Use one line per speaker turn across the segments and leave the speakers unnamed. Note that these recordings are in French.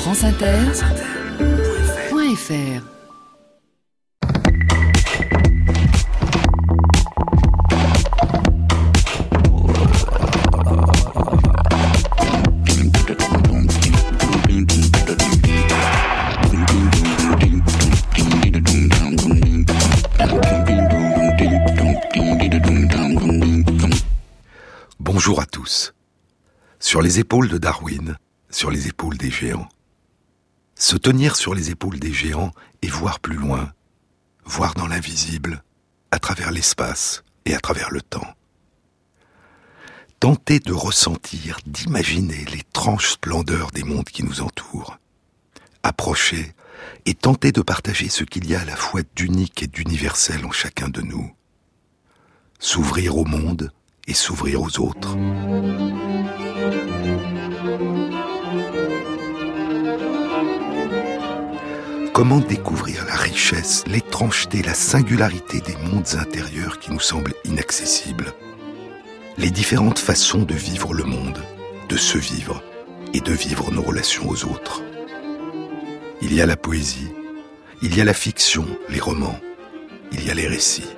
franceinter.fr
Bonjour à tous. Sur les épaules de Darwin, sur les épaules des géants. Se tenir sur les épaules des géants et voir plus loin, voir dans l'invisible, à travers l'espace et à travers le temps. Tenter de ressentir, d'imaginer l'étrange splendeur des mondes qui nous entourent. Approcher et tenter de partager ce qu'il y a à la fois d'unique et d'universel en chacun de nous. S'ouvrir au monde et s'ouvrir aux autres. Comment découvrir la richesse, l'étrangeté, la singularité des mondes intérieurs qui nous semblent inaccessibles? Les différentes façons de vivre le monde, de se vivre et de vivre nos relations aux autres. Il y a la poésie, il y a la fiction, les romans, il y a les récits.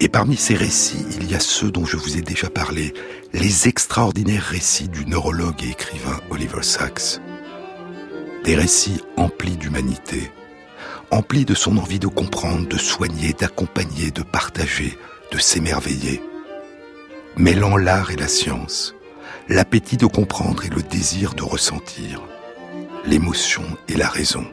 Et parmi ces récits, il y a ceux dont je vous ai déjà parlé, les extraordinaires récits du neurologue et écrivain Oliver Sacks. Des récits emplis d'humanité, emplis de son envie de comprendre, de soigner, d'accompagner, de partager, de s'émerveiller. Mêlant l'art et la science, l'appétit de comprendre et le désir de ressentir, l'émotion et la raison.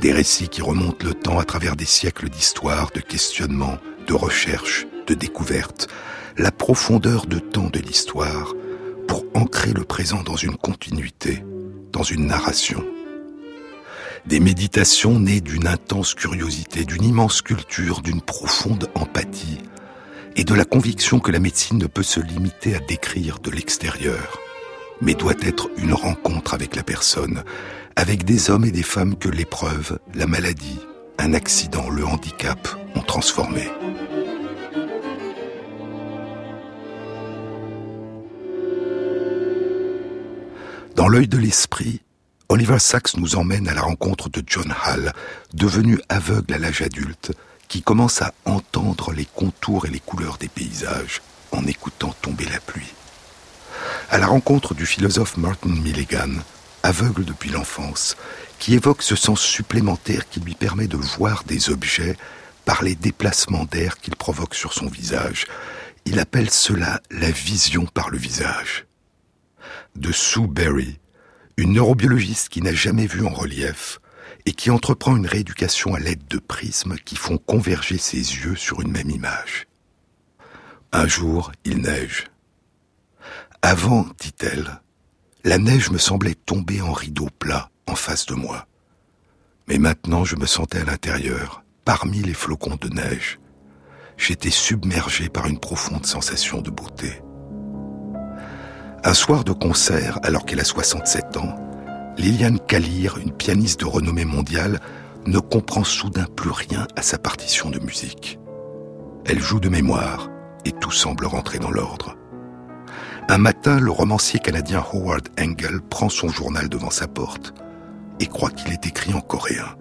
Des récits qui remontent le temps à travers des siècles d'histoire, de questionnements, de recherche, de découverte, la profondeur de temps de l'histoire pour ancrer le présent dans une continuité, une narration. Des méditations nées d'une intense curiosité, d'une immense culture, d'une profonde empathie et de la conviction que la médecine ne peut se limiter à décrire de l'extérieur, mais doit être une rencontre avec la personne, avec des hommes et des femmes que l'épreuve, la maladie, un accident, le handicap ont transformé. Dans l'œil de l'esprit, Oliver Sacks nous emmène à la rencontre de John Hall, devenu aveugle à l'âge adulte, qui commence à entendre les contours et les couleurs des paysages en écoutant tomber la pluie. À la rencontre du philosophe Martin Milligan, aveugle depuis l'enfance, qui évoque ce sens supplémentaire qui lui permet de voir des objets par les déplacements d'air qu'il provoque sur son visage. Il appelle cela la vision par le visage de Sue Berry, une neurobiologiste qui n'a jamais vu en relief et qui entreprend une rééducation à l'aide de prismes qui font converger ses yeux sur une même image. Un jour, il neige. Avant, dit-elle, la neige me semblait tomber en rideau plat en face de moi. Mais maintenant, je me sentais à l'intérieur, parmi les flocons de neige. J'étais submergé par une profonde sensation de beauté. Un soir de concert, alors qu'elle a 67 ans, Liliane Kalir, une pianiste de renommée mondiale, ne comprend soudain plus rien à sa partition de musique. Elle joue de mémoire et tout semble rentrer dans l'ordre. Un matin, le romancier canadien Howard Engel prend son journal devant sa porte et croit qu'il est écrit en coréen.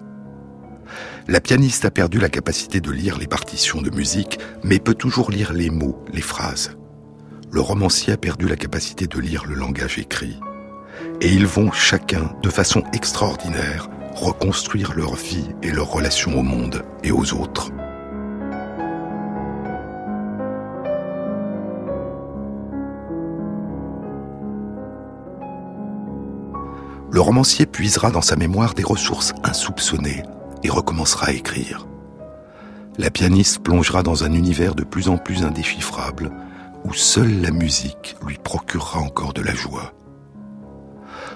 La pianiste a perdu la capacité de lire les partitions de musique, mais peut toujours lire les mots, les phrases le romancier a perdu la capacité de lire le langage écrit. Et ils vont chacun, de façon extraordinaire, reconstruire leur vie et leur relation au monde et aux autres. Le romancier puisera dans sa mémoire des ressources insoupçonnées et recommencera à écrire. La pianiste plongera dans un univers de plus en plus indéchiffrable où seule la musique lui procurera encore de la joie.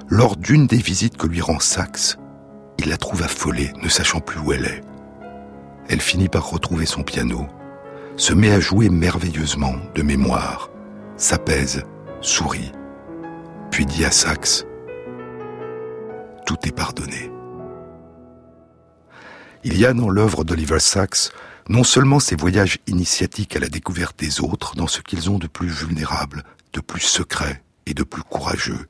Lors d'une des visites que lui rend Saxe, il la trouve affolée, ne sachant plus où elle est. Elle finit par retrouver son piano, se met à jouer merveilleusement, de mémoire, s'apaise, sourit, puis dit à Saxe Tout est pardonné. Il y a dans l'œuvre d'Oliver Sacks non seulement ces voyages initiatiques à la découverte des autres dans ce qu'ils ont de plus vulnérable, de plus secret et de plus courageux.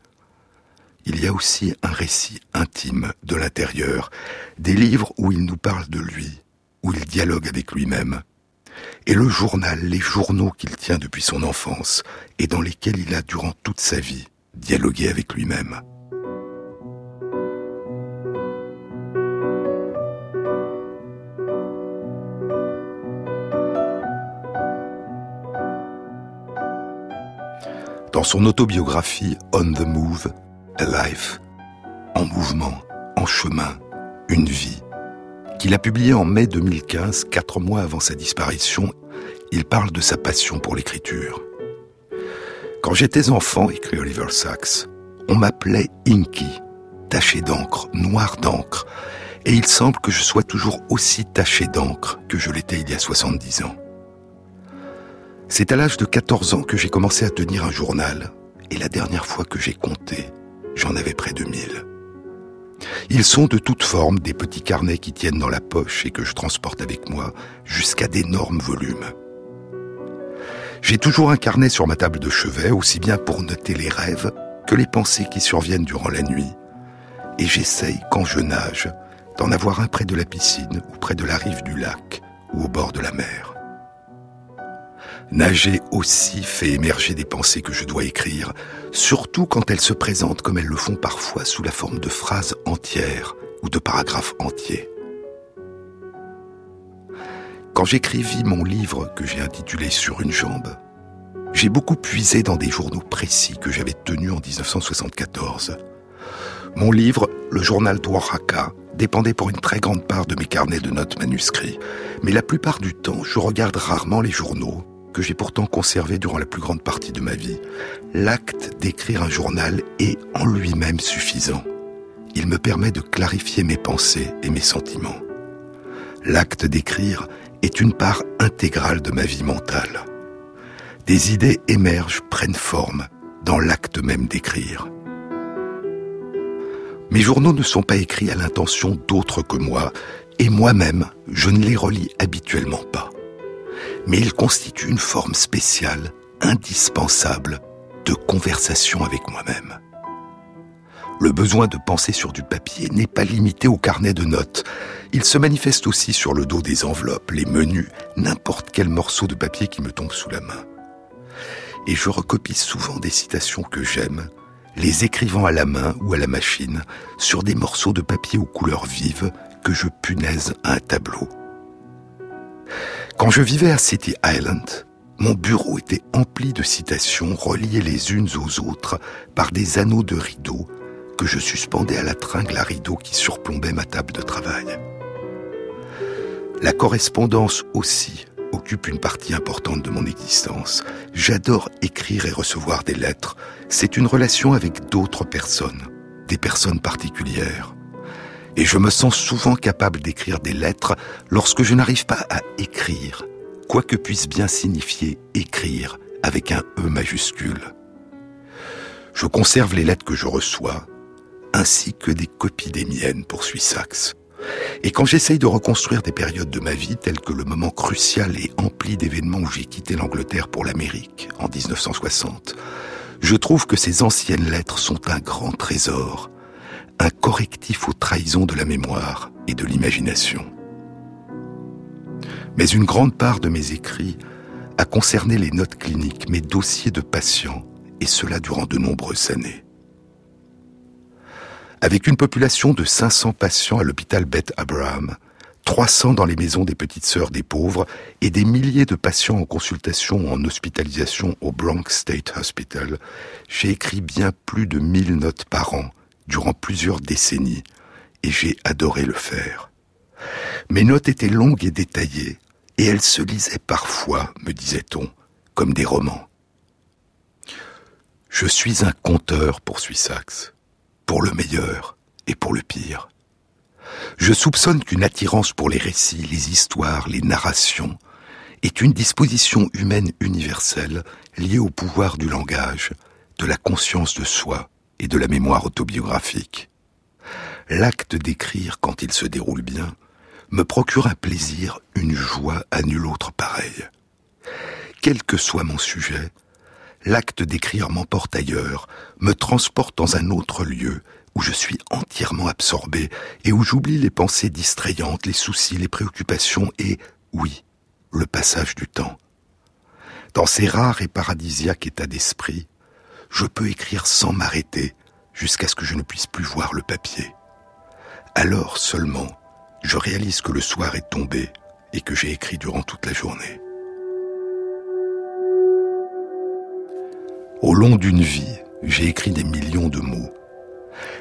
il y a aussi un récit intime de l'intérieur, des livres où il nous parle de lui, où il dialogue avec lui-même, et le journal, les journaux qu'il tient depuis son enfance, et dans lesquels il a, durant toute sa vie, dialogué avec lui-même. Dans son autobiographie On the Move, A Life, en mouvement, en chemin, une vie, qu'il a publié en mai 2015, quatre mois avant sa disparition, il parle de sa passion pour l'écriture. Quand j'étais enfant, écrit Oliver Sacks, on m'appelait Inky, taché d'encre, noir d'encre, et il semble que je sois toujours aussi taché d'encre que je l'étais il y a 70 ans. C'est à l'âge de 14 ans que j'ai commencé à tenir un journal, et la dernière fois que j'ai compté, j'en avais près de 1000. Ils sont de toutes formes des petits carnets qui tiennent dans la poche et que je transporte avec moi jusqu'à d'énormes volumes. J'ai toujours un carnet sur ma table de chevet, aussi bien pour noter les rêves que les pensées qui surviennent durant la nuit. Et j'essaye, quand je nage, d'en avoir un près de la piscine ou près de la rive du lac ou au bord de la mer. Nager aussi fait émerger des pensées que je dois écrire, surtout quand elles se présentent comme elles le font parfois sous la forme de phrases entières ou de paragraphes entiers. Quand j'écrivis mon livre que j'ai intitulé Sur une jambe, j'ai beaucoup puisé dans des journaux précis que j'avais tenus en 1974. Mon livre, le journal d'Oaxaca, dépendait pour une très grande part de mes carnets de notes manuscrits, mais la plupart du temps, je regarde rarement les journaux que j'ai pourtant conservé durant la plus grande partie de ma vie. L'acte d'écrire un journal est en lui-même suffisant. Il me permet de clarifier mes pensées et mes sentiments. L'acte d'écrire est une part intégrale de ma vie mentale. Des idées émergent, prennent forme dans l'acte même d'écrire. Mes journaux ne sont pas écrits à l'intention d'autres que moi, et moi-même, je ne les relis habituellement pas mais il constitue une forme spéciale, indispensable, de conversation avec moi-même. Le besoin de penser sur du papier n'est pas limité au carnet de notes. Il se manifeste aussi sur le dos des enveloppes, les menus, n'importe quel morceau de papier qui me tombe sous la main. Et je recopie souvent des citations que j'aime, les écrivant à la main ou à la machine, sur des morceaux de papier aux couleurs vives que je punaise à un tableau. Quand je vivais à City Island, mon bureau était empli de citations reliées les unes aux autres par des anneaux de rideaux que je suspendais à la tringle à rideaux qui surplombait ma table de travail. La correspondance aussi occupe une partie importante de mon existence. J'adore écrire et recevoir des lettres. C'est une relation avec d'autres personnes, des personnes particulières et je me sens souvent capable d'écrire des lettres lorsque je n'arrive pas à écrire, quoi que puisse bien signifier écrire avec un E majuscule. Je conserve les lettres que je reçois, ainsi que des copies des miennes, poursuit Saxe. Et quand j'essaye de reconstruire des périodes de ma vie, telles que le moment crucial et empli d'événements où j'ai quitté l'Angleterre pour l'Amérique en 1960, je trouve que ces anciennes lettres sont un grand trésor, un correctif aux trahisons de la mémoire et de l'imagination. Mais une grande part de mes écrits a concerné les notes cliniques, mes dossiers de patients, et cela durant de nombreuses années. Avec une population de 500 patients à l'hôpital Beth Abraham, 300 dans les maisons des petites sœurs des pauvres et des milliers de patients en consultation ou en hospitalisation au Bronx State Hospital, j'ai écrit bien plus de 1000 notes par an durant plusieurs décennies, et j'ai adoré le faire. Mes notes étaient longues et détaillées, et elles se lisaient parfois, me disait-on, comme des romans. Je suis un conteur, poursuit Saxe, pour le meilleur et pour le pire. Je soupçonne qu'une attirance pour les récits, les histoires, les narrations est une disposition humaine universelle liée au pouvoir du langage, de la conscience de soi et de la mémoire autobiographique. L'acte d'écrire, quand il se déroule bien, me procure un plaisir, une joie à nul autre pareil. Quel que soit mon sujet, l'acte d'écrire m'emporte ailleurs, me transporte dans un autre lieu, où je suis entièrement absorbé et où j'oublie les pensées distrayantes, les soucis, les préoccupations et, oui, le passage du temps. Dans ces rares et paradisiaques états d'esprit, je peux écrire sans m'arrêter jusqu'à ce que je ne puisse plus voir le papier. Alors seulement, je réalise que le soir est tombé et que j'ai écrit durant toute la journée. Au long d'une vie, j'ai écrit des millions de mots.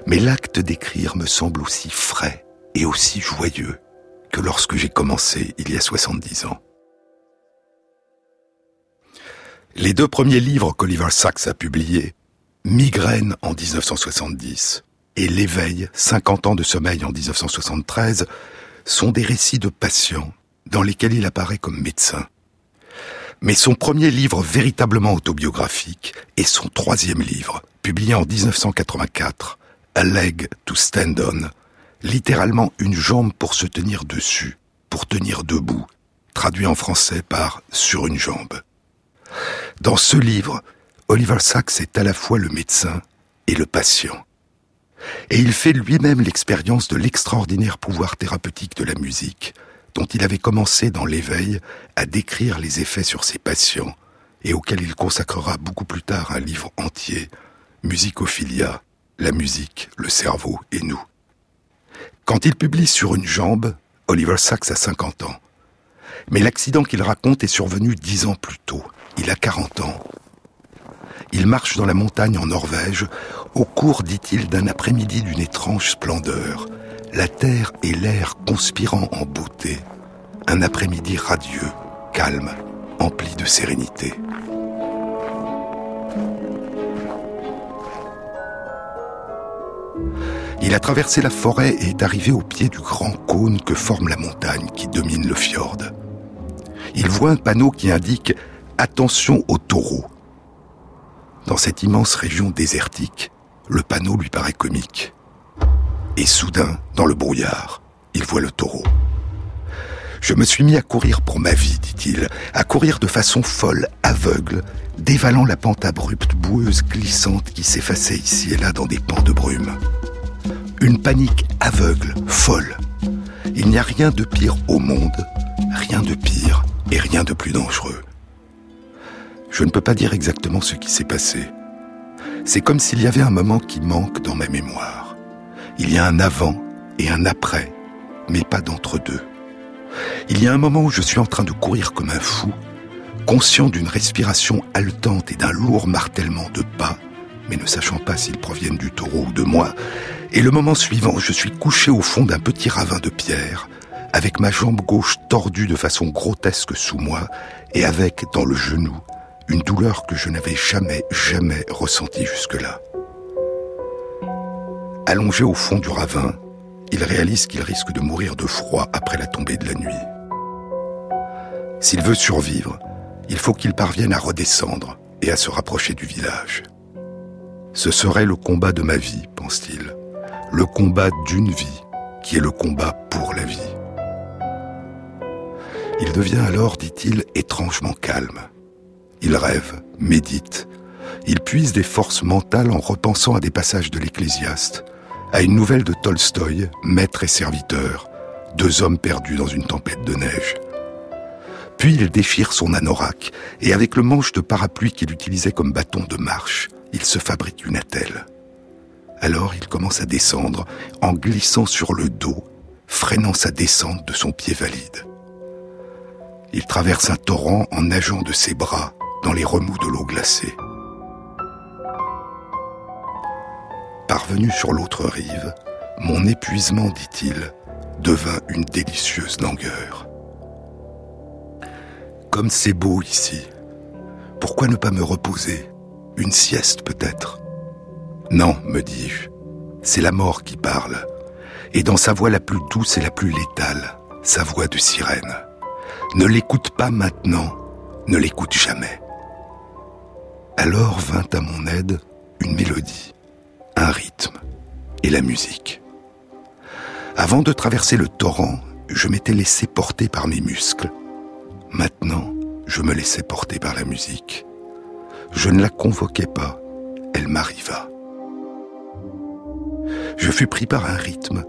Mais l'acte d'écrire me semble aussi frais et aussi joyeux que lorsque j'ai commencé il y a 70 ans. Les deux premiers livres qu'Oliver Sacks a publiés, Migraine en 1970 et L'éveil, 50 ans de sommeil en 1973, sont des récits de patients dans lesquels il apparaît comme médecin. Mais son premier livre véritablement autobiographique est son troisième livre, publié en 1984, A Leg to Stand On, littéralement une jambe pour se tenir dessus, pour tenir debout, traduit en français par Sur une jambe. Dans ce livre, Oliver Sacks est à la fois le médecin et le patient. Et il fait lui-même l'expérience de l'extraordinaire pouvoir thérapeutique de la musique, dont il avait commencé dans l'éveil à décrire les effets sur ses patients, et auquel il consacrera beaucoup plus tard un livre entier, Musicophilia, la musique, le cerveau et nous. Quand il publie Sur une jambe, Oliver Sacks a 50 ans. Mais l'accident qu'il raconte est survenu dix ans plus tôt. Il a 40 ans. Il marche dans la montagne en Norvège, au cours, dit-il, d'un après-midi d'une étrange splendeur, la terre et l'air conspirant en beauté, un après-midi radieux, calme, empli de sérénité. Il a traversé la forêt et est arrivé au pied du grand cône que forme la montagne qui domine le fjord. Il voit un panneau qui indique Attention aux taureaux. Dans cette immense région désertique, le panneau lui paraît comique. Et soudain, dans le brouillard, il voit le taureau. Je me suis mis à courir pour ma vie, dit-il, à courir de façon folle, aveugle, dévalant la pente abrupte, boueuse, glissante qui s'effaçait ici et là dans des pans de brume. Une panique aveugle, folle. Il n'y a rien de pire au monde, rien de pire et rien de plus dangereux. Je ne peux pas dire exactement ce qui s'est passé. C'est comme s'il y avait un moment qui manque dans ma mémoire. Il y a un avant et un après, mais pas d'entre-deux. Il y a un moment où je suis en train de courir comme un fou, conscient d'une respiration haletante et d'un lourd martèlement de pas, mais ne sachant pas s'ils proviennent du taureau ou de moi. Et le moment suivant, je suis couché au fond d'un petit ravin de pierre, avec ma jambe gauche tordue de façon grotesque sous moi, et avec, dans le genou, une douleur que je n'avais jamais, jamais ressentie jusque-là. Allongé au fond du ravin, il réalise qu'il risque de mourir de froid après la tombée de la nuit. S'il veut survivre, il faut qu'il parvienne à redescendre et à se rapprocher du village. Ce serait le combat de ma vie, pense-t-il, le combat d'une vie, qui est le combat pour la vie. Il devient alors, dit-il, étrangement calme. Il rêve, médite. Il puise des forces mentales en repensant à des passages de l'Ecclésiaste, à une nouvelle de Tolstoï, Maître et serviteur, deux hommes perdus dans une tempête de neige. Puis il déchire son anorak, et avec le manche de parapluie qu'il utilisait comme bâton de marche, il se fabrique une attelle. Alors il commence à descendre, en glissant sur le dos, freinant sa descente de son pied valide. Il traverse un torrent en nageant de ses bras, dans les remous de l'eau glacée. Parvenu sur l'autre rive, mon épuisement, dit-il, devint une délicieuse langueur. Comme c'est beau ici, pourquoi ne pas me reposer Une sieste peut-être? Non, me dis-je, c'est la mort qui parle, et dans sa voix la plus douce et la plus létale, sa voix de sirène. Ne l'écoute pas maintenant, ne l'écoute jamais. Alors vint à mon aide une mélodie, un rythme et la musique. Avant de traverser le torrent, je m'étais laissé porter par mes muscles. Maintenant, je me laissais porter par la musique. Je ne la convoquais pas, elle m'arriva. Je fus pris par un rythme,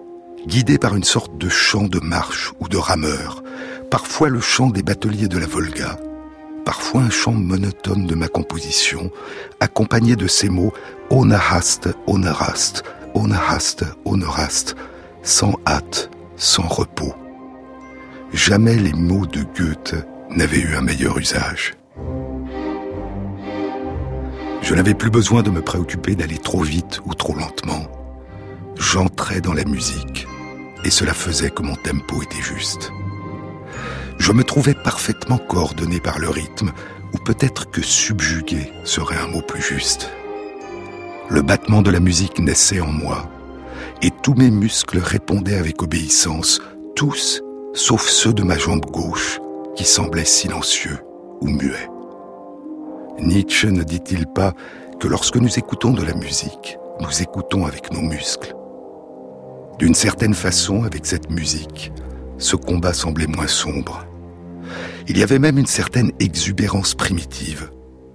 guidé par une sorte de chant de marche ou de rameur, parfois le chant des bateliers de la Volga, parfois un chant monotone de ma composition, accompagné de ces mots Onahast, Onarast, Onahast, Onorast, sans hâte, sans repos. Jamais les mots de Goethe n'avaient eu un meilleur usage. Je n'avais plus besoin de me préoccuper d'aller trop vite ou trop lentement. J'entrais dans la musique et cela faisait que mon tempo était juste. Je me trouvais parfaitement coordonné par le rythme, ou peut-être que subjugué serait un mot plus juste. Le battement de la musique naissait en moi, et tous mes muscles répondaient avec obéissance, tous sauf ceux de ma jambe gauche, qui semblaient silencieux ou muets. Nietzsche ne dit-il pas que lorsque nous écoutons de la musique, nous écoutons avec nos muscles? D'une certaine façon, avec cette musique, ce combat semblait moins sombre. Il y avait même une certaine exubérance primitive,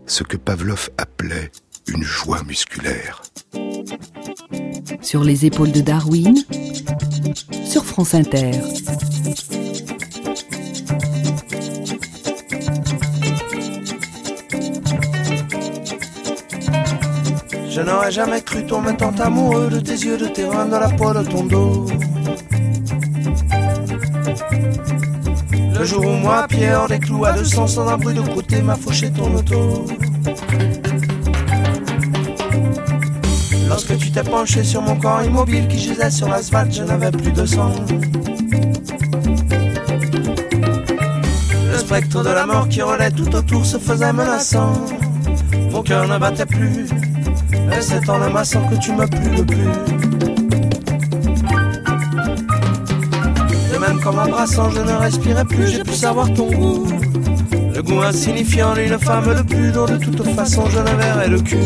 ce que Pavlov appelait une joie musculaire.
Sur les épaules de Darwin, sur France Inter.
Je n'aurais jamais cru tomber tant amoureux de tes yeux, de tes reins, de la peau de ton dos. Le jour où moi, Pierre, des clous à deux sens, sans un bruit de côté, m'a fauché ton auto. Lorsque tu t'es penché sur mon corps immobile qui gisait sur l'asphalte, je n'avais plus de sang. Le spectre de la mort qui relaie tout autour se faisait menaçant. Mon cœur ne battait plus, et c'est en amassant que tu m'as plu le plus. Qu'en m'embrassant, je ne respirais plus, j'ai pu savoir ton goût. Le goût insignifiant d'une femme de plus, dont de toute façon je ne verrai le cul.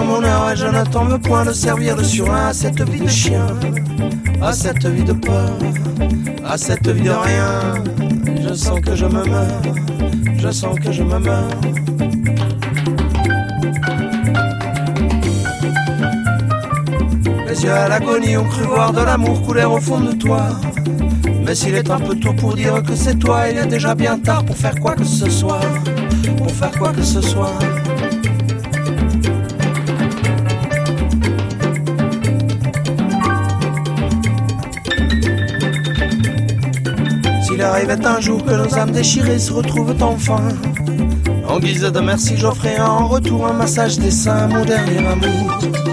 Mon heure et je n'attends point de servir de surin à cette vie de chien, à cette vie de peur, à cette vie de rien. Je sens que je me meurs, je sens que je me meurs. Les yeux à l'agonie ont cru voir de l'amour couler au fond de toi. Mais s'il est un peu tôt pour dire que c'est toi, il est déjà bien tard pour faire quoi que ce soit. Pour faire quoi que ce soit. Un jour que nos âmes déchirées se retrouvent enfin. En guise de merci, j'offrais en retour un massage des seins, mon dernier amour.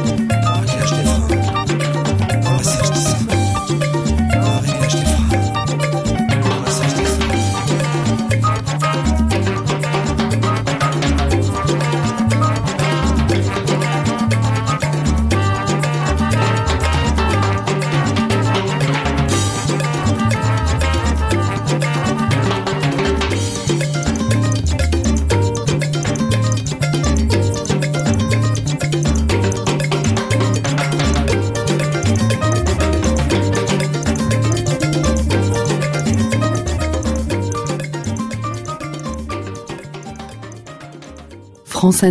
France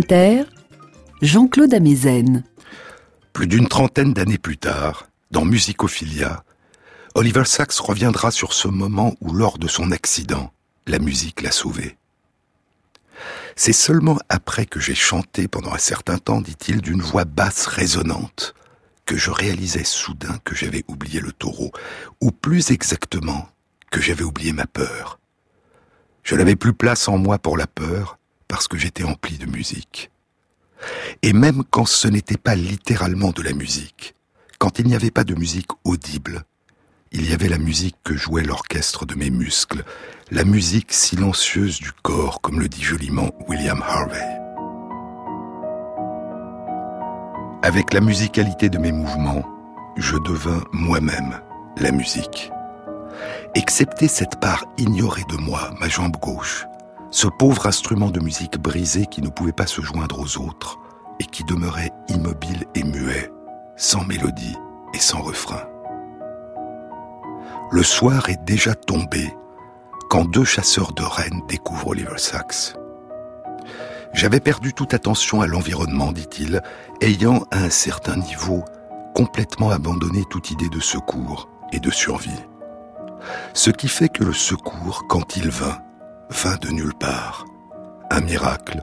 Jean-Claude Amezen.
Plus d'une trentaine d'années plus tard, dans Musicophilia, Oliver Sacks reviendra sur ce moment où, lors de son accident, la musique l'a sauvé. C'est seulement après que j'ai chanté pendant un certain temps, dit-il, d'une voix basse résonnante, que je réalisais soudain que j'avais oublié le taureau, ou plus exactement, que j'avais oublié ma peur. Je n'avais plus place en moi pour la peur, parce que j'étais empli de musique. Et même quand ce n'était pas littéralement de la musique, quand il n'y avait pas de musique audible, il y avait la musique que jouait l'orchestre de mes muscles, la musique silencieuse du corps, comme le dit joliment William Harvey. Avec la musicalité de mes mouvements, je devins moi-même la musique. Excepté cette part ignorée de moi, ma jambe gauche, ce pauvre instrument de musique brisé qui ne pouvait pas se joindre aux autres et qui demeurait immobile et muet, sans mélodie et sans refrain. Le soir est déjà tombé quand deux chasseurs de rennes découvrent Oliver Sacks. J'avais perdu toute attention à l'environnement, dit-il, ayant à un certain niveau complètement abandonné toute idée de secours et de survie. Ce qui fait que le secours, quand il vint, vint de nulle part. Un miracle,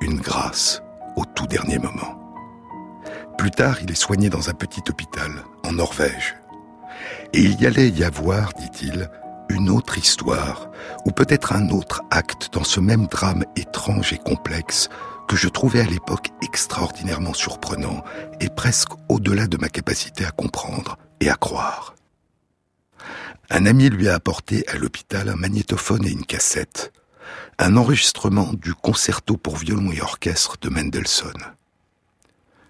une grâce, au tout dernier moment. Plus tard, il est soigné dans un petit hôpital, en Norvège. Et il y allait y avoir, dit-il, une autre histoire, ou peut-être un autre acte dans ce même drame étrange et complexe que je trouvais à l'époque extraordinairement surprenant et presque au-delà de ma capacité à comprendre et à croire. Un ami lui a apporté à l'hôpital un magnétophone et une cassette, un enregistrement du concerto pour violon et orchestre de Mendelssohn.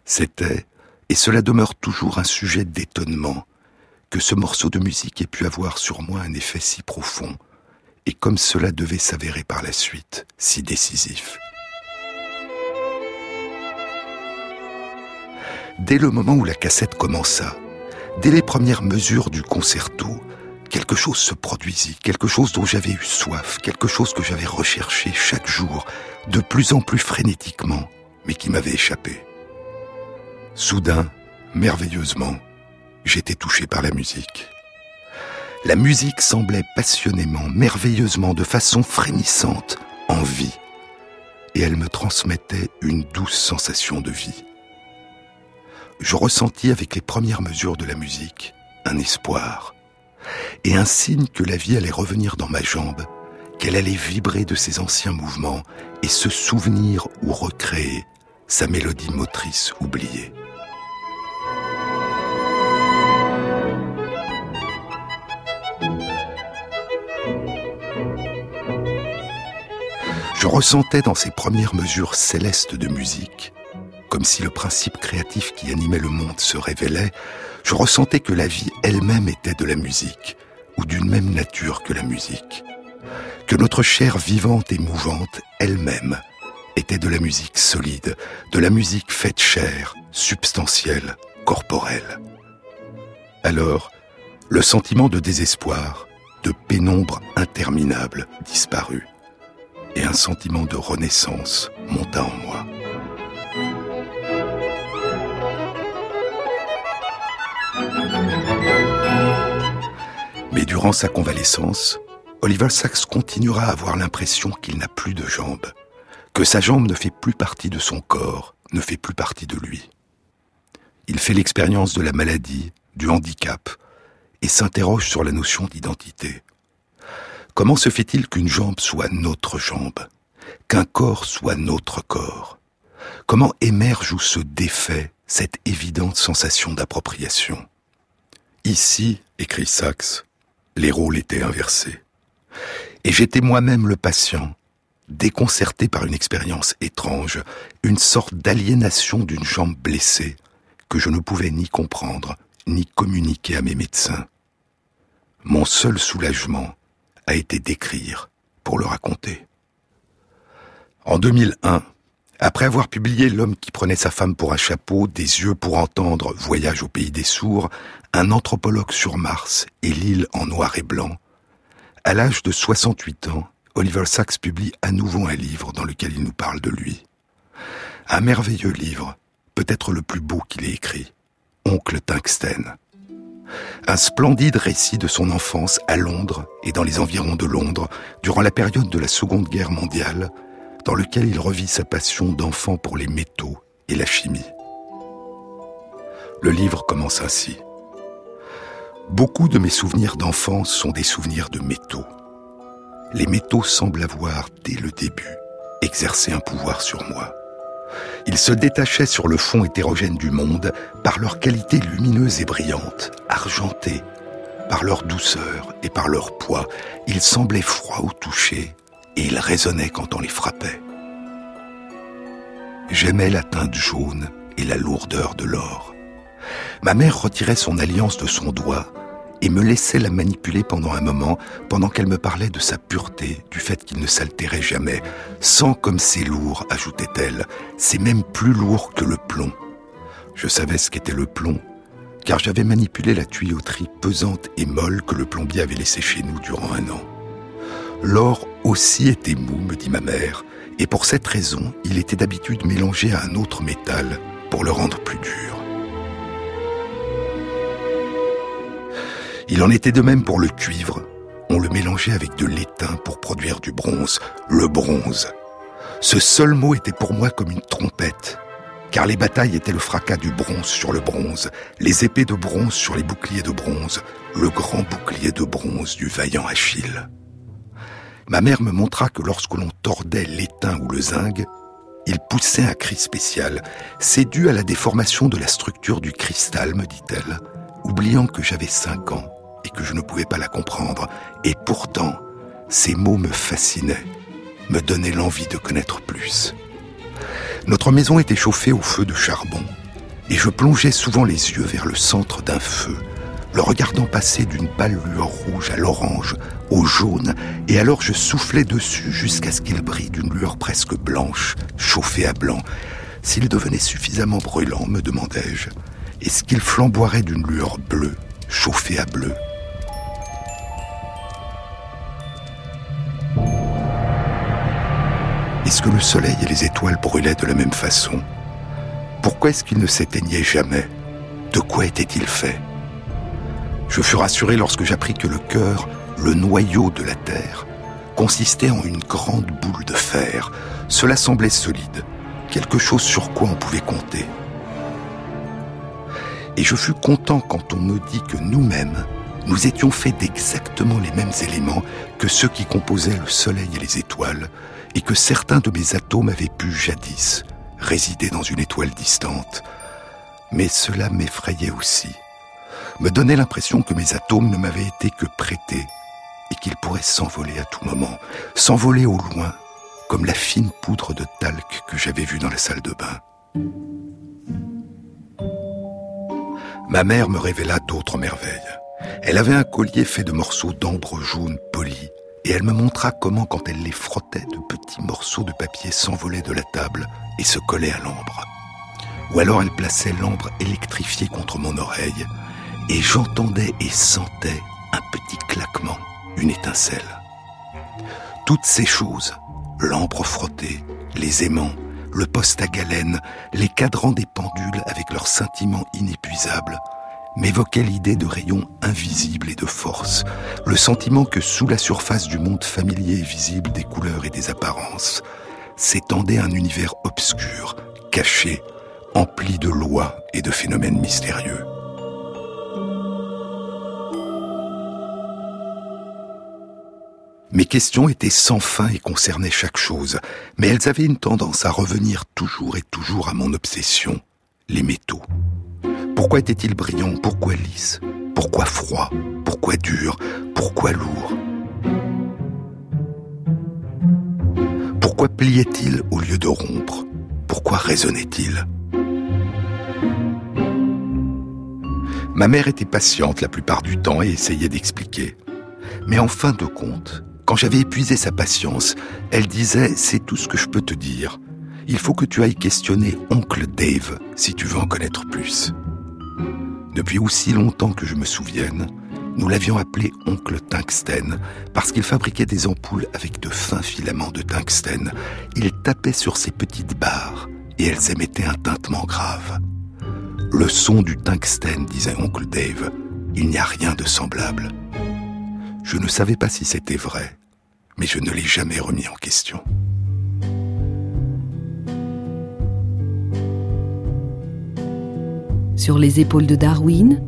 C'était, et cela demeure toujours un sujet d'étonnement, que ce morceau de musique ait pu avoir sur moi un effet si profond, et comme cela devait s'avérer par la suite, si décisif. Dès le moment où la cassette commença, dès les premières mesures du concerto, quelque chose se produisit, quelque chose dont j'avais eu soif, quelque chose que j'avais recherché chaque jour, de plus en plus frénétiquement, mais qui m'avait échappé. Soudain, merveilleusement, j'étais touché par la musique. La musique semblait passionnément, merveilleusement, de façon frémissante, en vie, et elle me transmettait une douce sensation de vie. Je ressentis avec les premières mesures de la musique un espoir, et un signe que la vie allait revenir dans ma jambe, qu'elle allait vibrer de ses anciens mouvements et se souvenir ou recréer sa mélodie motrice oubliée. Je ressentais dans ces premières mesures célestes de musique, comme si le principe créatif qui animait le monde se révélait, je ressentais que la vie elle-même était de la musique, ou d'une même nature que la musique. Que notre chair vivante et mouvante elle-même était de la musique solide, de la musique faite chair, substantielle, corporelle. Alors, le sentiment de désespoir, de pénombre interminable disparut, et un sentiment de renaissance monta en moi. Mais durant sa convalescence, Oliver Sacks continuera à avoir l'impression qu'il n'a plus de jambes, que sa jambe ne fait plus partie de son corps, ne fait plus partie de lui. Il fait l'expérience de la maladie, du handicap, et s'interroge sur la notion d'identité. Comment se fait-il qu'une jambe soit notre jambe, qu'un corps soit notre corps? Comment émerge ou se défait cette évidente sensation d'appropriation? Ici, écrit Sachs, les rôles étaient inversés. Et j'étais moi-même le patient, déconcerté par une expérience étrange, une sorte d'aliénation d'une jambe blessée que je ne pouvais ni comprendre, ni communiquer à mes médecins. Mon seul soulagement a été d'écrire pour le raconter. En 2001, après avoir publié L'homme qui prenait sa femme pour un chapeau, des yeux pour entendre, Voyage au pays des sourds, un anthropologue sur Mars et l'île en noir et blanc, à l'âge de 68 ans, Oliver Sacks publie à nouveau un livre dans lequel il nous parle de lui. Un merveilleux livre, peut-être le plus beau qu'il ait écrit, Oncle Tungsten. Un splendide récit de son enfance à Londres et dans les environs de Londres durant la période de la Seconde Guerre mondiale, dans lequel il revit sa passion d'enfant pour les métaux et la chimie. Le livre commence ainsi. Beaucoup de mes souvenirs d'enfance sont des souvenirs de métaux. Les métaux semblent avoir, dès le début, exercé un pouvoir sur moi. Ils se détachaient sur le fond hétérogène du monde par leur qualité lumineuse et brillante, argentée, par leur douceur et par leur poids. Ils semblaient froids au toucher, et ils résonnaient quand on les frappait. J'aimais la teinte jaune et la lourdeur de l'or. Ma mère retirait son alliance de son doigt et me laissait la manipuler pendant un moment, pendant qu'elle me parlait de sa pureté, du fait qu'il ne s'altérait jamais. Sans comme c'est lourd, ajoutait-elle, c'est même plus lourd que le plomb. Je savais ce qu'était le plomb, car j'avais manipulé la tuyauterie pesante et molle que le plombier avait laissée chez nous durant un an. L'or aussi était mou, me dit ma mère, et pour cette raison, il était d'habitude mélangé à un autre métal pour le rendre plus dur. Il en était de même pour le cuivre. On le mélangeait avec de l'étain pour produire du bronze, le bronze. Ce seul mot était pour moi comme une trompette, car les batailles étaient le fracas du bronze sur le bronze, les épées de bronze sur les boucliers de bronze, le grand bouclier de bronze du vaillant Achille. Ma mère me montra que lorsque l'on tordait l'étain ou le zinc, il poussait un cri spécial. C'est dû à la déformation de la structure du cristal, me dit-elle, oubliant que j'avais cinq ans et que je ne pouvais pas la comprendre. Et pourtant, ces mots me fascinaient, me donnaient l'envie de connaître plus. Notre maison était chauffée au feu de charbon, et je plongeais souvent les yeux vers le centre d'un feu, le regardant passer d'une pâle lueur rouge à l'orange, au jaune, et alors je soufflais dessus jusqu'à ce qu'il brille d'une lueur presque blanche, chauffée à blanc. S'il devenait suffisamment brûlant, me demandai-je, est-ce qu'il flamboierait d'une lueur bleue, chauffée à bleu? Est-ce que le soleil et les étoiles brûlaient de la même façon? Pourquoi est-ce qu'ils ne s'éteignaient jamais? De quoi était-il fait? Je fus rassuré lorsque j'appris que le cœur, le noyau de la Terre, consistait en une grande boule de fer. Cela semblait solide, quelque chose sur quoi on pouvait compter. Et je fus content quand on me dit que nous-mêmes, nous étions faits d'exactement les mêmes éléments que ceux qui composaient le Soleil et les étoiles, et que certains de mes atomes avaient pu jadis résider dans une étoile distante. Mais cela m'effrayait aussi, me donnait l'impression que mes atomes ne m'avaient été que prêtés et qu'ils pourraient s'envoler à tout moment, s'envoler au loin, comme la fine poudre de talc que j'avais vue dans la salle de bain. Ma mère me révéla d'autres merveilles. Elle avait un collier fait de morceaux d'ambre jaune poli, et elle me montra comment, quand elle les frottait, de petits morceaux de papier s'envolaient de la table et se collaient à l'ambre. Ou alors elle plaçait l'ambre électrifié contre mon oreille, et j'entendais et sentais un petit claquement, une étincelle. Toutes ces choses, l'ambre frotté, les aimants, le poste à galène, les cadrans des pendules avec leur scintillement inépuisable, m'évoquait l'idée de rayons invisibles et de force, le sentiment que sous la surface du monde familier et visible des couleurs et des apparences, s'étendait un univers obscur, caché, empli de lois et de phénomènes mystérieux. Mes questions étaient sans fin et concernaient chaque chose, mais elles avaient une tendance à revenir toujours et toujours à mon obsession, les métaux. Pourquoi était-il brillant Pourquoi lisse Pourquoi froid Pourquoi dur Pourquoi lourd Pourquoi pliait-il au lieu de rompre? Pourquoi résonnait-il Ma mère était patiente la plupart du temps et essayait d'expliquer. Mais en fin de compte, quand j'avais épuisé sa patience, elle disait ⁇ C'est tout ce que je peux te dire. Il faut que tu ailles questionner oncle Dave si tu veux en connaître plus. ⁇ depuis aussi longtemps que je me souvienne, nous l'avions appelé oncle tungstène parce qu'il fabriquait des ampoules avec de fins filaments de tungstène. Il tapait sur ces petites barres et elles émettaient un tintement grave. Le son du tungstène, disait oncle Dave, il n'y a rien de semblable. Je ne savais pas si c'était vrai, mais je ne l'ai jamais remis en question.
sur les épaules de Darwin,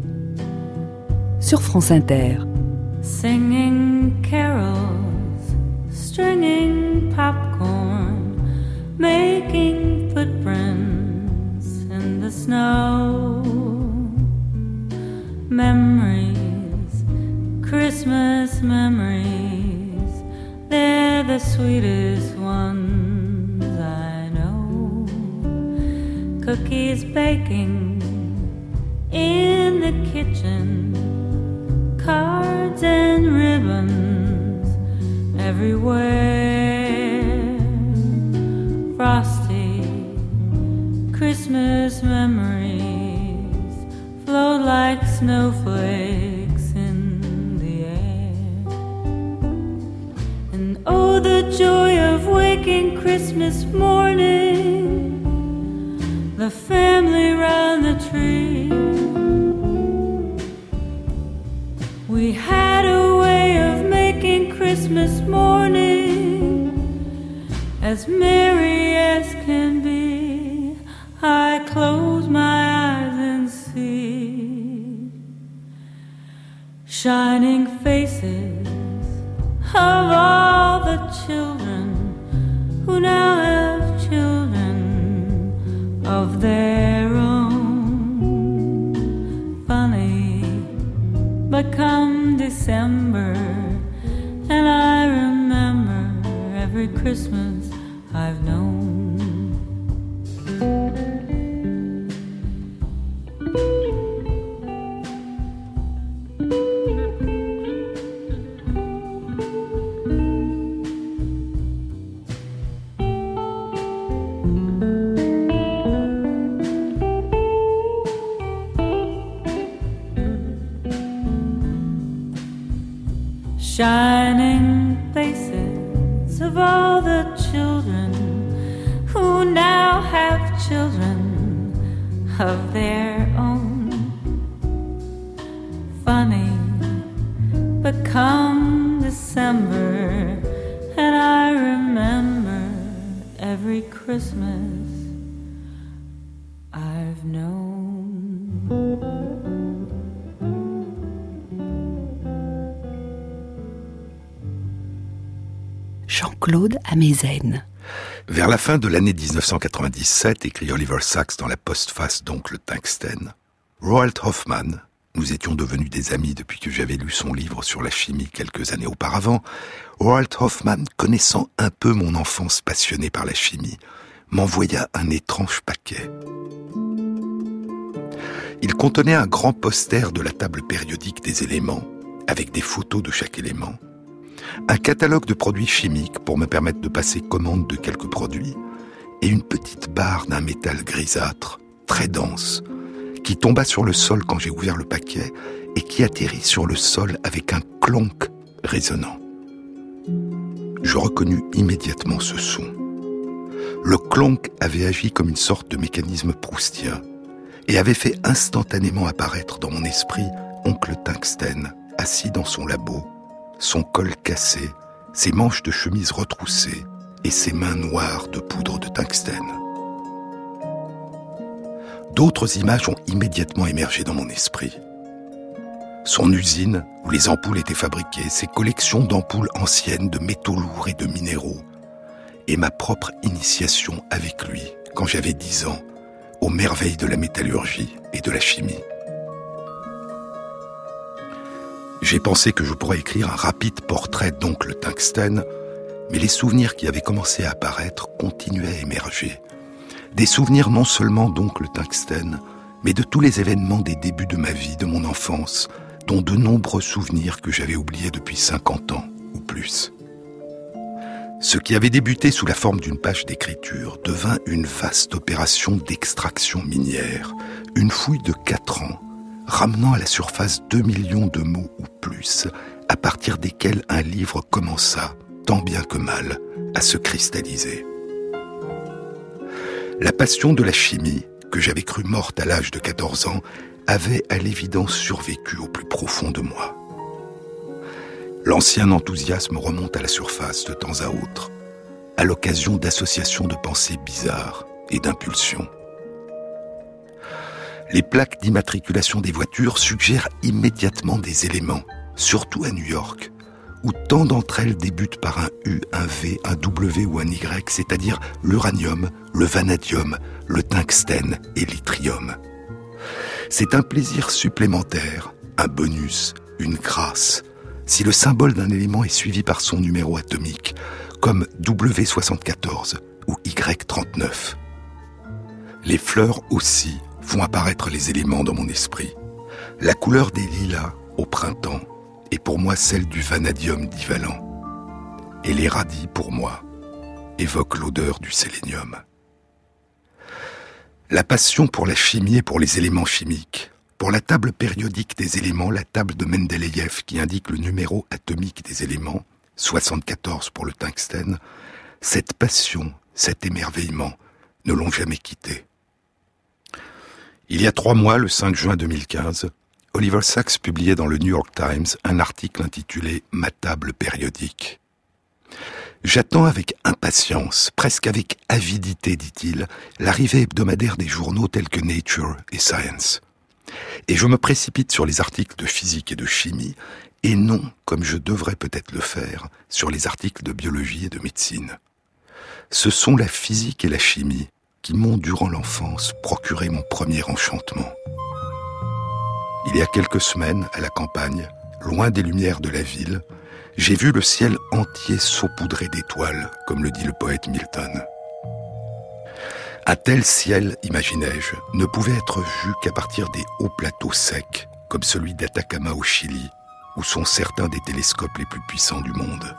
sur France Inter.
Singing carols, stringing popcorn, making footprints in the snow. Memories, Christmas memories, they're the sweetest ones I know. Cookies baking in the kitchen, cards and ribbons everywhere. Frosty Christmas memories float like snowflakes oh, the joy of waking Christmas morning, the family round the tree. We had a way of making Christmas morning as merry
Jean-Claude Amezen.
Vers la fin de l'année 1997, écrit Oliver Sacks dans la postface d'Oncle Tungsten, Roald Hoffman, nous étions devenus des amis depuis que j'avais lu son livre sur la chimie quelques années auparavant, Roald Hoffman, connaissant un peu mon enfance passionnée par la chimie, m'envoya un étrange paquet. Il contenait un grand poster de la table périodique des éléments, avec des photos de chaque élément, un catalogue de produits chimiques pour me permettre de passer commande de quelques produits, et une petite barre d'un métal grisâtre, très dense, qui tomba sur le sol quand j'ai ouvert le paquet et qui atterrit sur le sol avec un clonk résonnant. Je reconnus immédiatement ce son. Le clonk avait agi comme une sorte de mécanisme proustien et avait fait instantanément apparaître dans mon esprit oncle Tungsten, assis dans son labo, son col cassé, ses manches de chemise retroussées et ses mains noires de poudre de tungstène. D'autres images ont immédiatement émergé dans mon esprit. Son usine, où les ampoules étaient fabriquées, ses collections d'ampoules anciennes de métaux lourds et de minéraux, et ma propre initiation avec lui, quand j'avais dix ans, aux merveilles de la métallurgie et de la chimie. J'ai pensé que je pourrais écrire un rapide portrait d'oncle Tungsten, mais les souvenirs qui avaient commencé à apparaître continuaient à émerger. Des souvenirs non seulement d'oncle Tungsten, mais de tous les événements des débuts de ma vie, de mon enfance, dont de nombreux souvenirs que j'avais oubliés depuis 50 ans ou plus. Ce qui avait débuté sous la forme d'une page d'écriture devint une vaste opération d'extraction minière, une fouille de quatre ans, ramenant à la surface deux millions de mots ou plus, à partir desquels un livre commença, tant bien que mal, à se cristalliser. La passion de la chimie, que j'avais cru morte à l'âge de 14 ans, avait à l'évidence survécu au plus profond de moi. L'ancien enthousiasme remonte à la surface de temps à autre, à l'occasion d'associations de pensées bizarres et d'impulsions. Les plaques d'immatriculation des voitures suggèrent immédiatement des éléments, surtout à New York, où tant d'entre elles débutent par un U, un V, un W ou un Y, c'est-à-dire l'uranium, le vanadium, le tungstène et l'yttrium. C'est un plaisir supplémentaire, un bonus, une grâce, si le symbole d'un élément est suivi par son numéro atomique, comme W74 ou Y39. Les fleurs aussi font apparaître les éléments dans mon esprit. La couleur des lilas au printemps est pour moi celle du vanadium divalent. Et les radis, pour moi, évoquent l'odeur du sélénium. La passion pour la chimie et pour les éléments chimiques, pour la table périodique des éléments, la table de Mendeleïev qui indique le numéro atomique des éléments, 74 pour le tungstène, cette passion, cet émerveillement ne l'ont jamais quitté. Il y a trois mois, le 5 juin 2015, Oliver Sacks publiait dans le New York Times un article intitulé Ma table périodique. J'attends avec impatience, presque avec avidité, dit-il, l'arrivée hebdomadaire des journaux tels que Nature et Science. Et je me précipite sur les articles de physique et de chimie, et non, comme je devrais peut-être le faire, sur les articles de biologie et de médecine. Ce sont la physique et la chimie qui m'ont, durant l'enfance, procuré mon premier enchantement. Il y a quelques semaines, à la campagne, loin des lumières de la ville, j'ai vu le ciel entier saupoudré d'étoiles, comme le dit le poète Milton. Un tel ciel, imaginais-je, ne pouvait être vu qu'à partir des hauts plateaux secs, comme celui d'Atacama au Chili, où sont certains des télescopes les plus puissants du monde.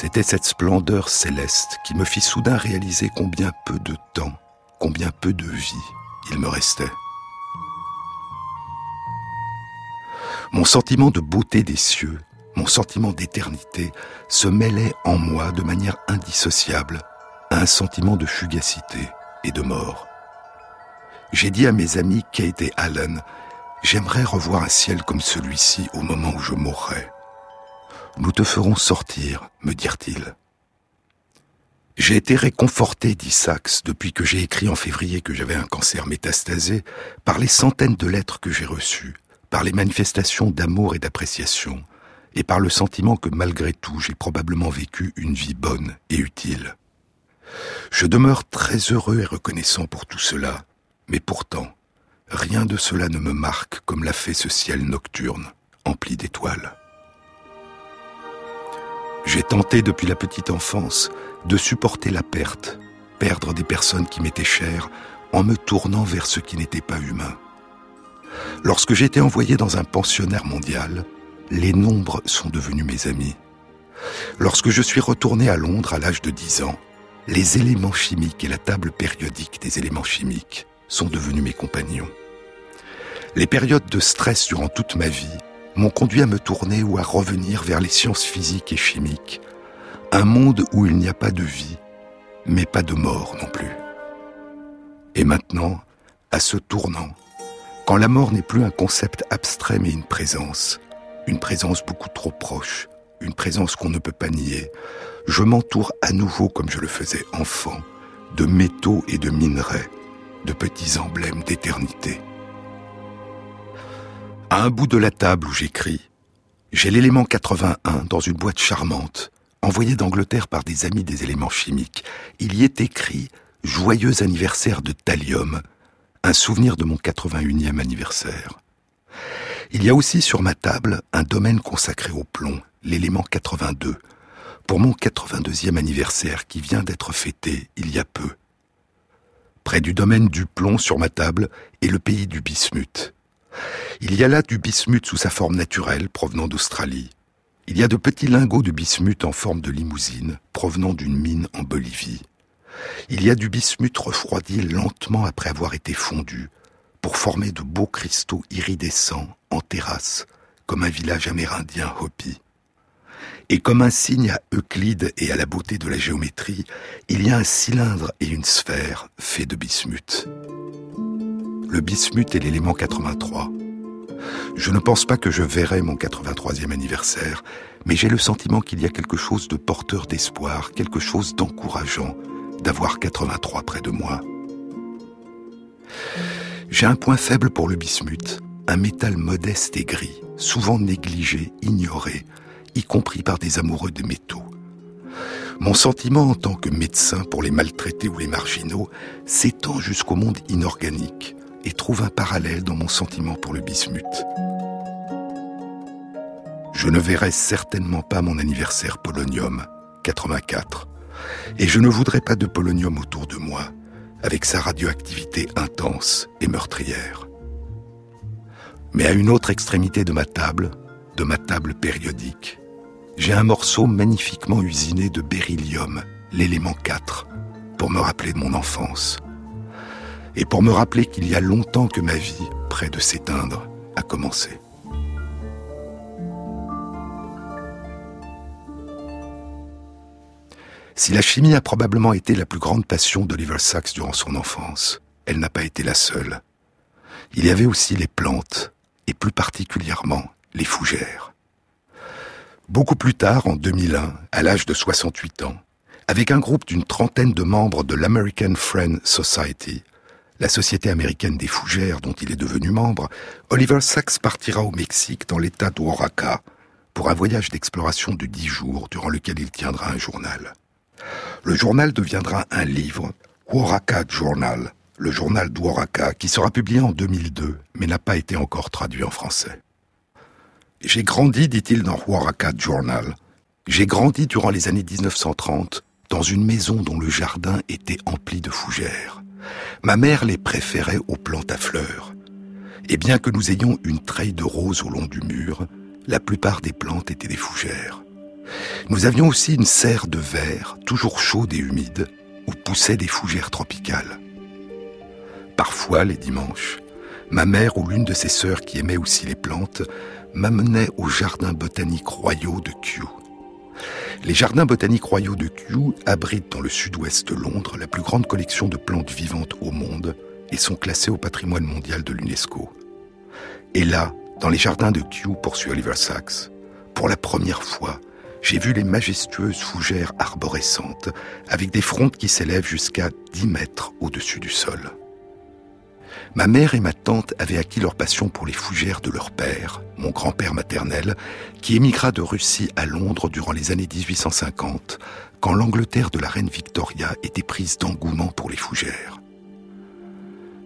C'était cette splendeur céleste qui me fit soudain réaliser combien peu de temps, combien peu de vie il me restait. Mon sentiment de beauté des cieux, mon sentiment d'éternité se mêlait en moi de manière indissociable à un sentiment de fugacité et de mort. J'ai dit à mes amis Kate et Alan, j'aimerais revoir un ciel comme celui-ci au moment où je mourrai. Nous te ferons sortir, me dirent-ils. J'ai été réconforté, dit Sachs, depuis que j'ai écrit en février que j'avais un cancer métastasé, par les centaines de lettres que j'ai reçues, par les manifestations d'amour et d'appréciation, et par le sentiment que malgré tout j'ai probablement vécu une vie bonne et utile. Je demeure très heureux et reconnaissant pour tout cela, mais pourtant, rien de cela ne me marque comme l'a fait ce ciel nocturne, empli d'étoiles. J'ai tenté depuis la petite enfance de supporter la perte, perdre des personnes qui m'étaient chères, en me tournant vers ce qui n'était pas humain. Lorsque j'ai été envoyé dans un pensionnaire mondial, les nombres sont devenus mes amis. Lorsque je suis retourné à Londres à l'âge de 10 ans, les éléments chimiques et la table périodique des éléments chimiques sont devenus mes compagnons. Les périodes de stress durant toute ma vie m'ont conduit à me tourner ou à revenir vers les sciences physiques et chimiques, un monde où il n'y a pas de vie, mais pas de mort non plus. Et maintenant, à ce tournant, quand la mort n'est plus un concept abstrait mais une présence, une présence beaucoup trop proche, une présence qu'on ne peut pas nier, je m'entoure à nouveau comme je le faisais enfant, de métaux et de minerais, de petits emblèmes d'éternité. À un bout de la table où j'écris, j'ai l'élément 81 dans une boîte charmante, envoyée d'Angleterre par des amis des éléments chimiques. Il y est écrit Joyeux anniversaire de thallium, un souvenir de mon 81e anniversaire. Il y a aussi sur ma table un domaine consacré au plomb, l'élément 82, pour mon 82e anniversaire qui vient d'être fêté il y a peu. Près du domaine du plomb sur ma table est le pays du bismuth. Il y a là du bismuth sous sa forme naturelle provenant d'Australie. Il y a de petits lingots de bismuth en forme de limousine provenant d'une mine en Bolivie. Il y a du bismuth refroidi lentement après avoir été fondu, pour former de beaux cristaux iridescents en terrasse, comme un village amérindien Hopi. Et comme un signe à Euclide et à la beauté de la géométrie, il y a un cylindre et une sphère faits de bismuth. Le bismuth est l'élément 83. Je ne pense pas que je verrai mon 83e anniversaire, mais j'ai le sentiment qu'il y a quelque chose de porteur d'espoir, quelque chose d'encourageant, d'avoir 83 près de moi. J'ai un point faible pour le bismuth, un métal modeste et gris, souvent négligé, ignoré, y compris par des amoureux des métaux. Mon sentiment en tant que médecin pour les maltraités ou les marginaux s'étend jusqu'au monde inorganique et trouve un parallèle dans mon sentiment pour le bismuth. Je ne verrai certainement pas mon anniversaire polonium, 84, et je ne voudrais pas de polonium autour de moi, avec sa radioactivité intense et meurtrière. Mais à une autre extrémité de ma table, de ma table périodique, j'ai un morceau magnifiquement usiné de beryllium, l'élément 4, pour me rappeler de mon enfance. Et pour me rappeler qu'il y a longtemps que ma vie, près de s'éteindre, a commencé. Si la chimie a probablement été la plus grande passion d'Oliver Sacks durant son enfance, elle n'a pas été la seule. Il y avait aussi les plantes, et plus particulièrement les fougères. Beaucoup plus tard, en 2001, à l'âge de 68 ans, avec un groupe d'une trentaine de membres de l'American Friend Society, la société américaine des fougères dont il est devenu membre, Oliver Sacks partira au Mexique dans l'état d'Oaxaca pour un voyage d'exploration de dix jours durant lequel il tiendra un journal. Le journal deviendra un livre, Oaxaca Journal, le journal d'Oaxaca, qui sera publié en 2002, mais n'a pas été encore traduit en français. J'ai grandi, dit-il dans Oaxaca Journal, j'ai grandi durant les années 1930 dans une maison dont le jardin était empli de fougères. Ma mère les préférait aux plantes à fleurs. Et bien que nous ayons une treille de roses au long du mur, la plupart des plantes étaient des fougères. Nous avions aussi une serre de verre, toujours chaude et humide, où poussaient des fougères tropicales. Parfois, les dimanches, ma mère ou l'une de ses sœurs qui aimait aussi les plantes m'amenait aux jardins botaniques royaux de Kew. Les jardins botaniques royaux de Kew abritent dans le sud-ouest de Londres la plus grande collection de plantes vivantes au monde et sont classés au patrimoine mondial de l'UNESCO. Et là, dans les jardins de Kew, poursuit Oliver Sacks, pour la première fois, j'ai vu les majestueuses fougères arborescentes avec des frondes qui s'élèvent jusqu'à 10 mètres au-dessus du sol. Ma mère et ma tante avaient acquis leur passion pour les fougères de leur père, mon grand-père maternel, qui émigra de Russie à Londres durant les années 1850, quand l'Angleterre de la reine Victoria était prise d'engouement pour les fougères.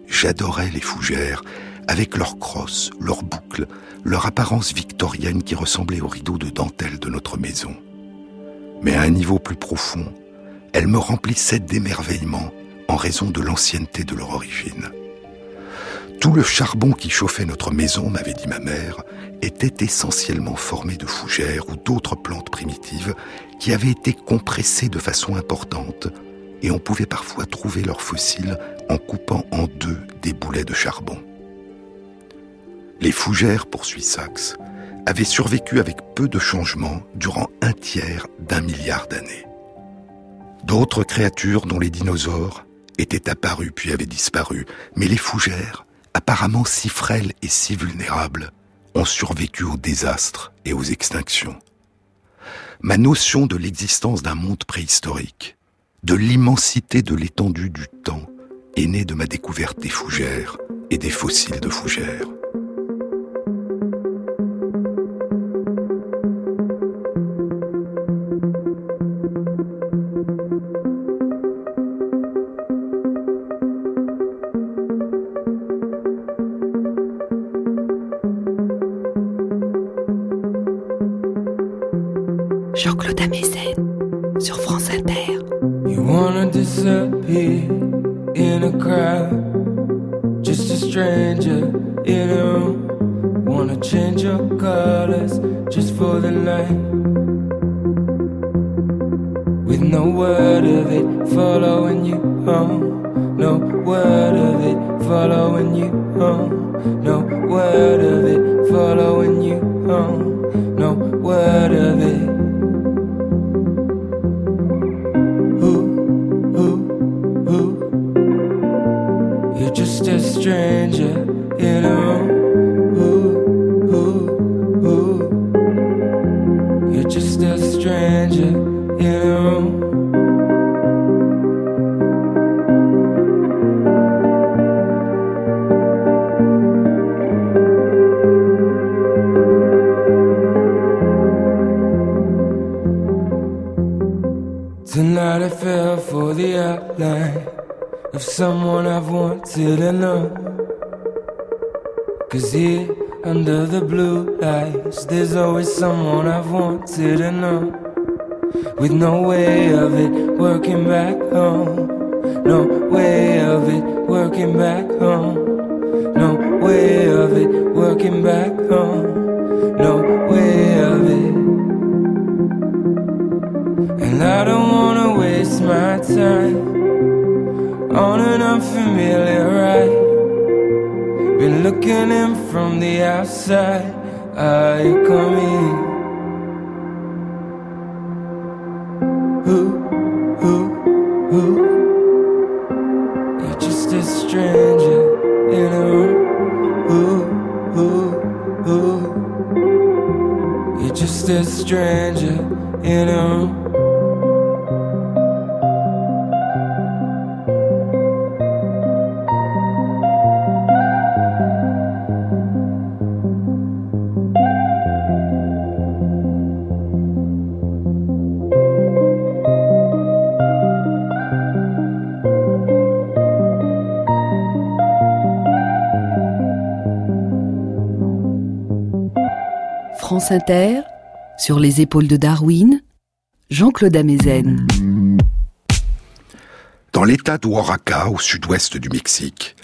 J'adorais les fougères, avec leurs crosses, leurs boucles, leur apparence victorienne qui ressemblait aux rideaux de dentelle de notre maison. Mais à un niveau plus profond, elles me remplissaient d'émerveillement en raison de l'ancienneté de leur origine. Tout le charbon qui chauffait notre maison, m'avait dit ma mère, était essentiellement formé de fougères ou d'autres plantes primitives qui avaient été compressées de façon importante et on pouvait parfois trouver leurs fossiles en coupant en deux des boulets de charbon. Les fougères, poursuit Sachs, avaient survécu avec peu de changements durant un tiers d'un milliard d'années. D'autres créatures, dont les dinosaures, étaient apparues puis avaient disparu, mais les fougères apparemment si frêles et si vulnérables, ont survécu aux désastres et aux extinctions. Ma notion de l'existence d'un monde préhistorique, de l'immensité de l'étendue du temps, est née de ma découverte des fougères et des fossiles de fougères.
Claude sur France Inter.
You wanna disappear in a crowd, just a stranger in a room. Wanna change your colors just for the night. With no word of it following you home, no word of it following you home, no word of it following you home, no word of it. You're just a stranger. Tonight I fell for the outline of someone I've wanted to know there's always someone I've wanted to know. With no way of it working back home. No way of it working back home. No way of
it. Working back home, no way of it. And I don't wanna waste my time on an unfamiliar ride. Been looking in from the outside. Are you coming? Who, who, who? You're just a stranger in a room. Who, who, who? You're just a stranger in a room.
Inter, sur les épaules de Darwin, Jean-Claude Amezen.
Dans l'état d'Oaxaca, au sud-ouest du Mexique,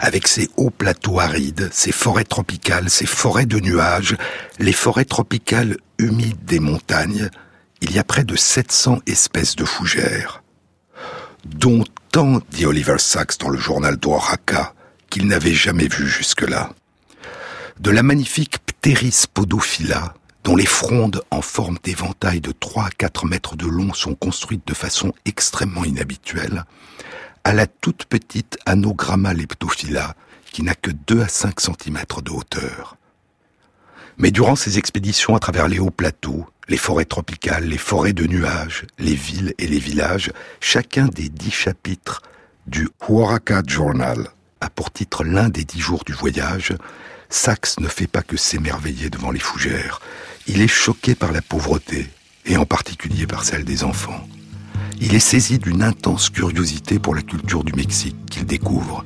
avec ses hauts plateaux arides, ses forêts tropicales, ses forêts de nuages, les forêts tropicales humides des montagnes, il y a près de 700 espèces de fougères, dont tant, dit Oliver Sacks dans le journal d'Oaxaca, qu'il n'avait jamais vu jusque-là. De la magnifique Pteris podophylla, dont les frondes en forme d'éventail de 3 à 4 mètres de long sont construites de façon extrêmement inhabituelle, à la toute petite Anogramma leptophylla, qui n'a que 2 à 5 cm de hauteur. Mais durant ces expéditions à travers les hauts plateaux, les forêts tropicales, les forêts de nuages, les villes et les villages, chacun des dix chapitres du Huaraca Journal a pour titre l'un des dix jours du voyage, Saxe ne fait pas que s'émerveiller devant les fougères. Il est choqué par la pauvreté, et en particulier par celle des enfants. Il est saisi d'une intense curiosité pour la culture du Mexique qu'il découvre.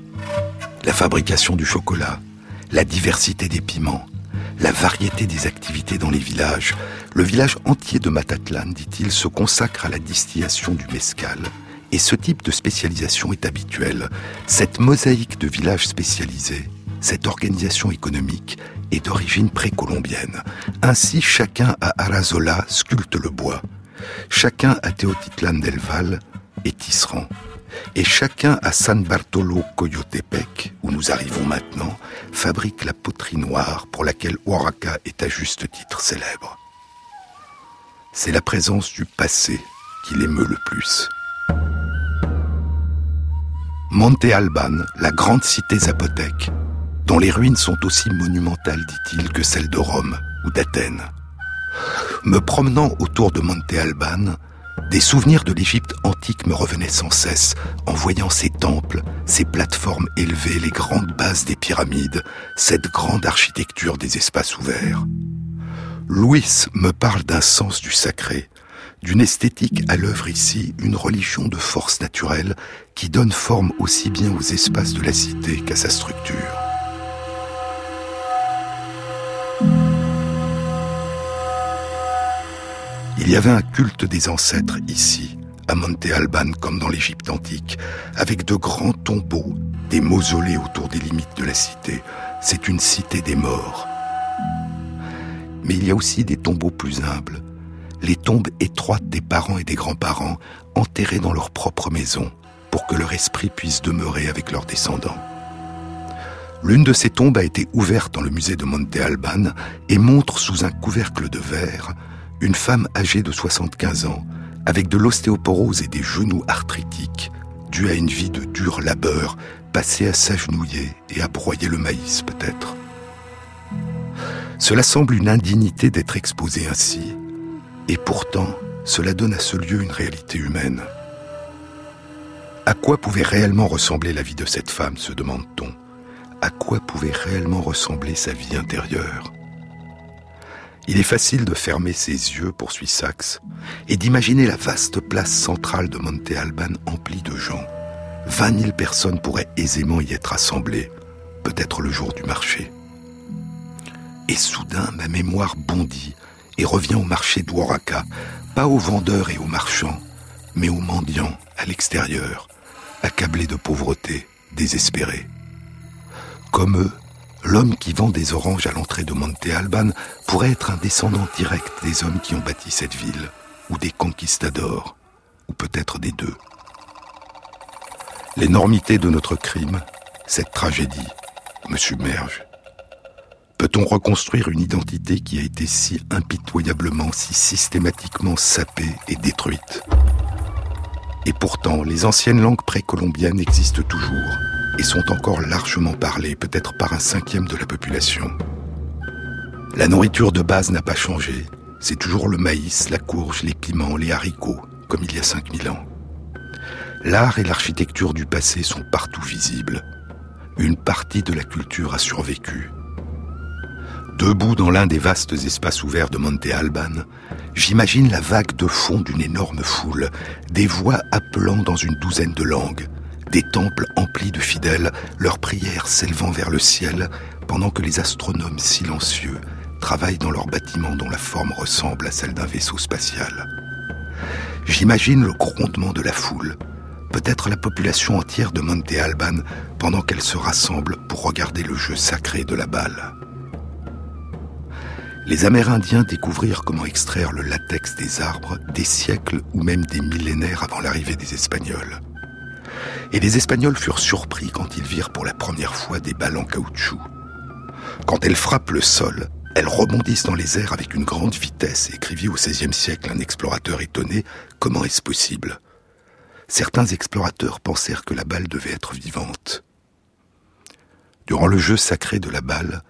La fabrication du chocolat, la diversité des piments, la variété des activités dans les villages. Le village entier de Matatlan, dit-il, se consacre à la distillation du mescal. Et ce type de spécialisation est habituel. Cette mosaïque de villages spécialisés cette organisation économique est d'origine précolombienne. Ainsi, chacun à Arazola sculpte le bois. Chacun à Teotitlan del Val est tisserand. Et chacun à San Bartolo Coyotepec, où nous arrivons maintenant, fabrique la poterie noire pour laquelle Oaxaca est à juste titre célèbre. C'est la présence du passé qui l'émeut le plus. Monte Alban, la grande cité zapotèque, dont les ruines sont aussi monumentales, dit-il, que celles de Rome ou d'Athènes. Me promenant autour de Monte Alban, des souvenirs de l'Égypte antique me revenaient sans cesse en voyant ces temples, ces plateformes élevées, les grandes bases des pyramides, cette grande architecture des espaces ouverts. Louis me parle d'un sens du sacré, d'une esthétique à l'œuvre ici, une religion de force naturelle qui donne forme aussi bien aux espaces de la cité qu'à sa structure. Il y avait un culte des ancêtres ici, à Monte Alban comme dans l'Égypte antique, avec de grands tombeaux, des mausolées autour des limites de la cité. C'est une cité des morts. Mais il y a aussi des tombeaux plus humbles, les tombes étroites des parents et des grands-parents, enterrés dans leur propre maison, pour que leur esprit puisse demeurer avec leurs descendants. L'une de ces tombes a été ouverte dans le musée de Monte Alban et montre sous un couvercle de verre une femme âgée de 75 ans, avec de l'ostéoporose et des genoux arthritiques, due à une vie de dur labeur, passée à s'agenouiller et à broyer le maïs peut-être. Cela semble une indignité d'être exposé ainsi, et pourtant cela donne à ce lieu une réalité humaine. À quoi pouvait réellement ressembler la vie de cette femme, se demande-t-on À quoi pouvait réellement ressembler sa vie intérieure? Il est facile de fermer ses yeux, poursuit Sachs, et d'imaginer la vaste place centrale de Monte Alban emplie de gens. Vingt mille personnes pourraient aisément y être assemblées, peut-être le jour du marché. Et soudain, ma mémoire bondit et revient au marché d'Ouaraka, pas aux vendeurs et aux marchands, mais aux mendiants à l'extérieur, accablés de pauvreté, désespérés. Comme eux, l'homme qui vend des oranges à l'entrée de Monte Alban pourrait être un descendant direct des hommes qui ont bâti cette ville, ou des conquistadors, ou peut-être des deux. L'énormité de notre crime, cette tragédie, me submerge. Peut-on reconstruire une identité qui a été si impitoyablement, si systématiquement sapée et détruite? Et pourtant, les anciennes langues précolombiennes existent toujours et sont encore largement parlées, peut-être par un cinquième de la population. La nourriture de base n'a pas changé. C'est toujours le maïs, la courge, les piments, les haricots, comme il y a 5000 ans. L'art et l'architecture du passé sont partout visibles. Une partie de la culture a survécu. Debout dans l'un des vastes espaces ouverts de Monte Alban, j'imagine la vague de fond d'une énorme foule, des voix appelant dans une douzaine de langues, des temples emplis de fidèles, leurs prières s'élevant vers le ciel, pendant que les astronomes silencieux travaillent dans leurs bâtiments dont la forme ressemble à celle d'un vaisseau spatial. J'imagine le grondement de la foule, peut-être la population entière de Monte Alban, pendant qu'elle se rassemble pour regarder le jeu sacré de la balle. Les Amérindiens découvrirent comment extraire le latex des arbres des siècles ou même des millénaires avant l'arrivée des Espagnols. Et les Espagnols furent surpris quand ils virent pour la première fois des balles en caoutchouc. Quand elles frappent le sol, elles rebondissent dans les airs avec une grande vitesse, écrivit au XVIe siècle un explorateur étonné. Comment est-ce possible? Certains explorateurs pensèrent que la balle devait être vivante. Durant le jeu sacré de la balle,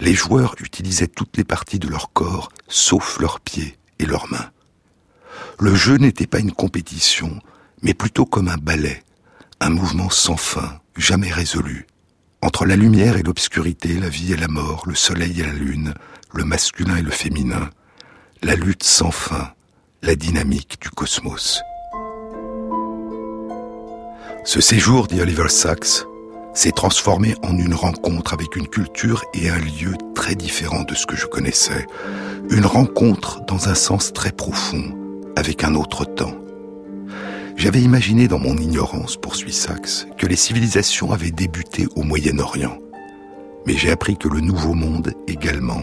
les joueurs utilisaient toutes les parties de leur corps, sauf leurs pieds et leurs mains. Le jeu n'était pas une compétition, mais plutôt comme un ballet, un mouvement sans fin, jamais résolu. Entre la lumière et l'obscurité, la vie et la mort, le soleil et la lune, le masculin et le féminin, la lutte sans fin, la dynamique du cosmos. Ce séjour, dit Oliver Sacks, s'est transformé en une rencontre avec une culture et un lieu très différents de ce que je connaissais. Une rencontre dans un sens très profond, avec un autre temps. J'avais imaginé dans mon ignorance, poursuit Sachs, que les civilisations avaient débuté au Moyen-Orient. Mais j'ai appris que le Nouveau Monde également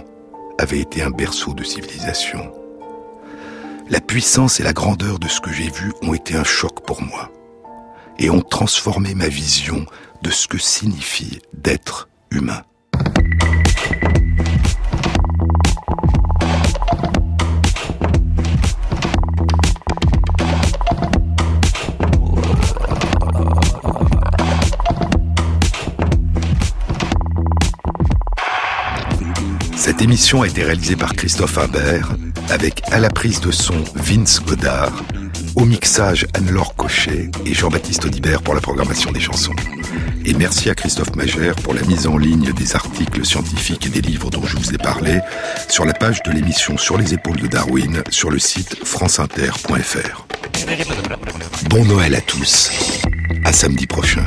avait été un berceau de civilisation. La puissance et la grandeur de ce que j'ai vu ont été un choc pour moi et ont transformé ma vision de ce que signifie d'être humain. Cette émission a été réalisée par Christophe Imbert, avec à la prise de son Vince Godard, au mixage Anne-Laure Cochet et Jean-Baptiste Audibert pour la programmation des chansons. Et merci à Christophe Magère pour la mise en ligne des articles scientifiques et des livres dont je vous ai parlé sur la page de l'émission Sur les épaules de Darwin sur le site franceinter.fr. Bon Noël à tous. À samedi prochain.